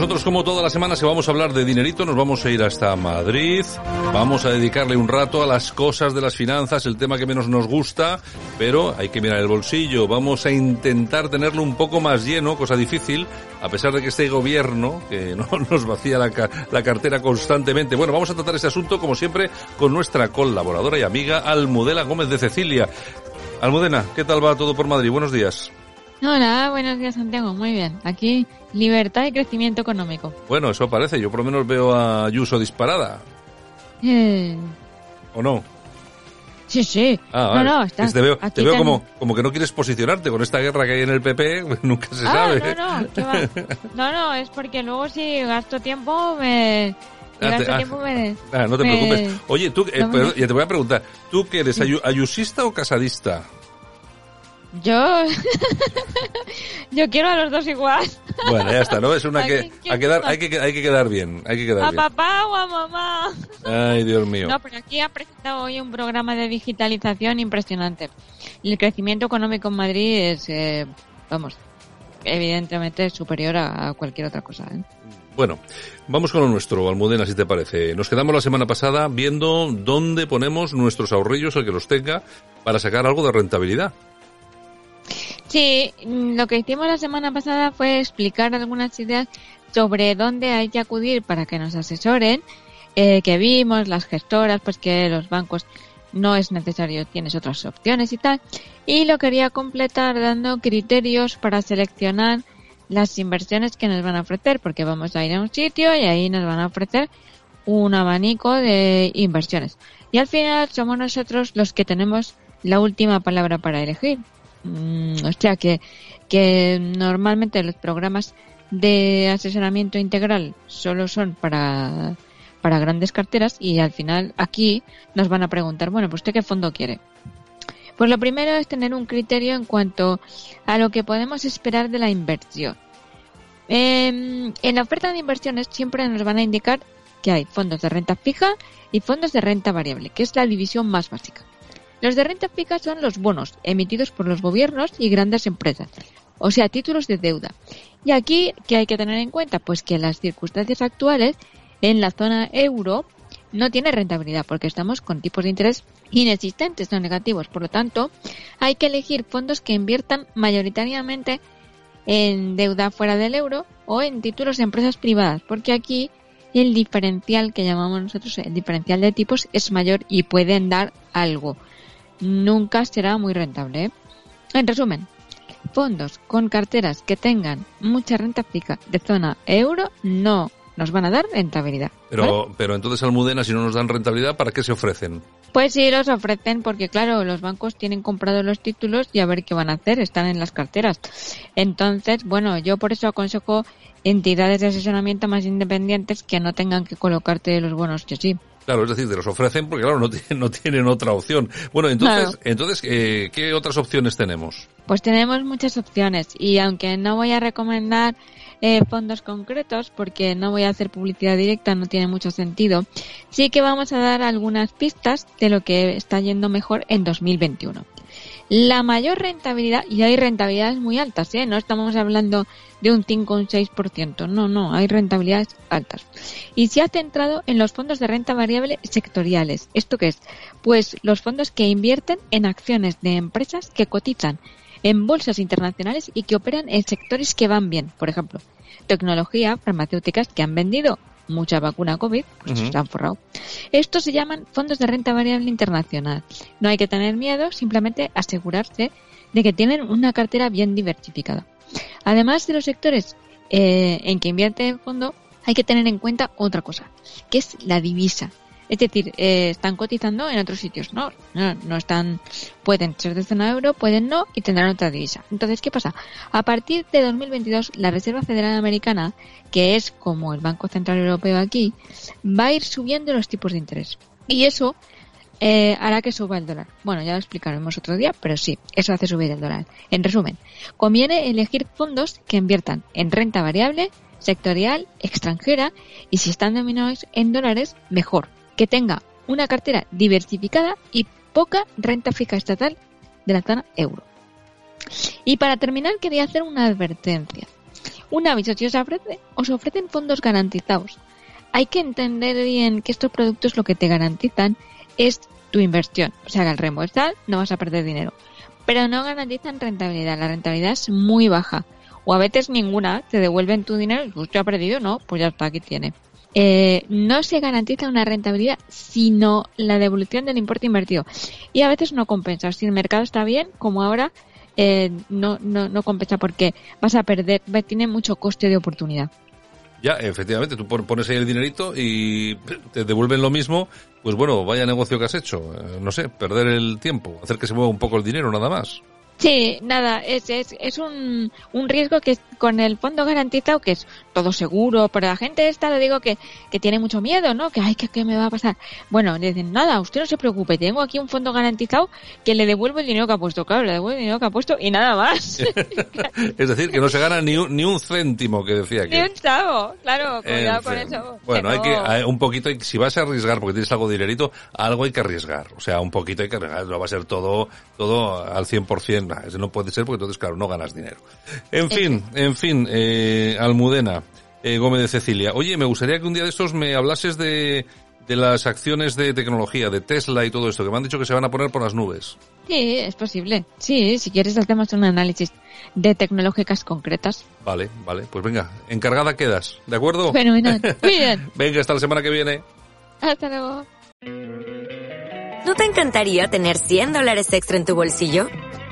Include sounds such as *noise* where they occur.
Nosotros, como todas las semanas que vamos a hablar de dinerito, nos vamos a ir hasta Madrid. Vamos a dedicarle un rato a las cosas de las finanzas, el tema que menos nos gusta, pero hay que mirar el bolsillo. Vamos a intentar tenerlo un poco más lleno, cosa difícil, a pesar de que este gobierno, que *laughs* no nos vacía la, la cartera constantemente. Bueno, vamos a tratar este asunto, como siempre, con nuestra colaboradora y amiga Almudena Gómez de Cecilia. Almudena, ¿qué tal va todo por Madrid? Buenos días. Hola, buenos días Santiago, muy bien. Aquí libertad y crecimiento económico. Bueno, eso parece. Yo por lo menos veo a Ayuso disparada. Eh, ¿O no? sí, sí. Ah, no, vale. no, está. Es que te veo, te veo como, como que no quieres posicionarte con esta guerra que hay en el PP, *laughs* nunca se Ah, sabe. no, no, ¿qué va? no, no, es porque luego si gasto tiempo me... si Ah, te- gasto ah. tiempo me... Ah, no te me- preocupes. Oye, tú, eh, no me- pero ya te voy a preguntar, ¿tú qué eres, ayu- ayusista o casadista? Yo... *laughs* Yo quiero a los dos igual. Bueno, ya está, ¿no? Es una ¿A que, a quedar, hay que, hay que quedar bien, hay que quedar A bien. papá o a mamá. Ay, Dios mío. No, pero aquí ha presentado hoy un programa de digitalización impresionante. El crecimiento económico en Madrid es, eh, vamos, evidentemente superior a, a cualquier otra cosa. ¿eh? Bueno, vamos con lo nuestro, Almudena, si te parece. Nos quedamos la semana pasada viendo dónde ponemos nuestros ahorrillos, el que los tenga, para sacar algo de rentabilidad. Sí, lo que hicimos la semana pasada fue explicar algunas ideas sobre dónde hay que acudir para que nos asesoren, eh, que vimos, las gestoras, pues que los bancos no es necesario, tienes otras opciones y tal. Y lo quería completar dando criterios para seleccionar las inversiones que nos van a ofrecer, porque vamos a ir a un sitio y ahí nos van a ofrecer un abanico de inversiones. Y al final somos nosotros los que tenemos la última palabra para elegir. Mm, o sea que, que normalmente los programas de asesoramiento integral solo son para, para grandes carteras y al final aquí nos van a preguntar, bueno, pues usted qué fondo quiere. Pues lo primero es tener un criterio en cuanto a lo que podemos esperar de la inversión. Em, en la oferta de inversiones siempre nos van a indicar que hay fondos de renta fija y fondos de renta variable, que es la división más básica. Los de renta fija son los bonos emitidos por los gobiernos y grandes empresas, o sea, títulos de deuda. Y aquí, ¿qué hay que tener en cuenta? Pues que las circunstancias actuales, en la zona euro, no tiene rentabilidad porque estamos con tipos de interés inexistentes o negativos. Por lo tanto, hay que elegir fondos que inviertan mayoritariamente en deuda fuera del euro o en títulos de empresas privadas, porque aquí el diferencial que llamamos nosotros el diferencial de tipos es mayor y pueden dar algo. Nunca será muy rentable. ¿eh? En resumen, fondos con carteras que tengan mucha renta fija de zona euro no nos van a dar rentabilidad. ¿vale? Pero, pero entonces, Almudena, si no nos dan rentabilidad, ¿para qué se ofrecen? Pues sí, los ofrecen porque, claro, los bancos tienen comprados los títulos y a ver qué van a hacer, están en las carteras. Entonces, bueno, yo por eso aconsejo entidades de asesoramiento más independientes que no tengan que colocarte los bonos que sí. Claro, es decir, te los ofrecen porque, claro, no tienen, *laughs* no tienen otra opción. Bueno, entonces, Claro. entonces eh, ¿qué otras opciones tenemos? Pues tenemos muchas opciones y aunque no voy a recomendar eh, fondos concretos porque no voy a hacer publicidad directa, no tiene mucho sentido, sí que vamos a dar algunas pistas de lo que está yendo mejor en 2021. La mayor rentabilidad, y hay rentabilidades muy altas, ¿eh? no estamos hablando de un 5 o un 6%, no, no, hay rentabilidades altas. Y se ha centrado en los fondos de renta variable sectoriales. ¿Esto qué es? Pues los fondos que invierten en acciones de empresas que cotizan en bolsas internacionales y que operan en sectores que van bien. Por ejemplo, tecnología, farmacéuticas que han vendido mucha vacuna COVID, pues Ujú. se han forrado. Estos se llaman fondos de renta variable internacional. No hay que tener miedo, simplemente asegurarse de que tienen una cartera bien diversificada. Además de los sectores eh, en que invierte el fondo, hay que tener en cuenta otra cosa, que es la divisa. Es decir, eh, están cotizando en otros sitios, ¿no? ¿no? están, pueden ser de zona euro, pueden no, y tendrán otra divisa. Entonces, ¿qué pasa? A partir de 2022, la Reserva Federal Americana, que es como el Banco Central Europeo aquí, va a ir subiendo los tipos de interés. Y eso eh, hará que suba el dólar. Bueno, ya lo explicaremos otro día, pero sí, eso hace subir el dólar. En resumen, conviene elegir fondos que inviertan en renta variable, sectorial, extranjera, y si están denominados en dólares, mejor que tenga una cartera diversificada y poca renta fija estatal de la zona euro. Y para terminar quería hacer una advertencia. Un aviso, si os, ofrece, os ofrecen fondos garantizados, hay que entender bien que estos productos lo que te garantizan es tu inversión. O sea que al reembolsar no vas a perder dinero. Pero no garantizan rentabilidad. La rentabilidad es muy baja. O a veces ninguna. Te devuelven tu dinero y ha perdido. No, pues ya está, aquí tiene. Eh, no se garantiza una rentabilidad, sino la devolución del importe invertido. Y a veces no compensa. Si el mercado está bien, como ahora, eh, no, no, no compensa porque vas a perder, tiene mucho coste de oportunidad. Ya, efectivamente, tú pones ahí el dinerito y te devuelven lo mismo, pues bueno, vaya negocio que has hecho. Eh, no sé, perder el tiempo, hacer que se mueva un poco el dinero, nada más. Sí, nada, es, es, es un, un riesgo que con el fondo garantizado, que es todo seguro, pero la gente esta le digo que, que tiene mucho miedo, ¿no? Que, ay, ¿qué, ¿qué, me va a pasar? Bueno, le dicen, nada, usted no se preocupe, tengo aquí un fondo garantizado que le devuelvo el dinero que ha puesto, claro, le devuelvo el dinero que ha puesto y nada más. *laughs* es decir, que no se gana ni un, ni un céntimo, que decía que... Ni un chavo, claro, cuidado con eso. Bueno, hay que, hay un poquito, si vas a arriesgar porque tienes algo de dinerito, algo hay que arriesgar, o sea, un poquito hay que arriesgar, no va a ser todo, todo al 100%, eso no puede ser porque entonces, claro, no ganas dinero. En fin, en fin, eh, Almudena, eh, Gómez de Cecilia. Oye, me gustaría que un día de estos me hablases de, de las acciones de tecnología, de Tesla y todo esto, que me han dicho que se van a poner por las nubes. Sí, es posible. Sí, si quieres hacemos un análisis de tecnológicas concretas. Vale, vale. Pues venga, encargada quedas, ¿de acuerdo? Fenomenal. *laughs* Muy bien. venga, hasta la semana que viene. Hasta luego. ¿No te encantaría tener 100 dólares extra en tu bolsillo?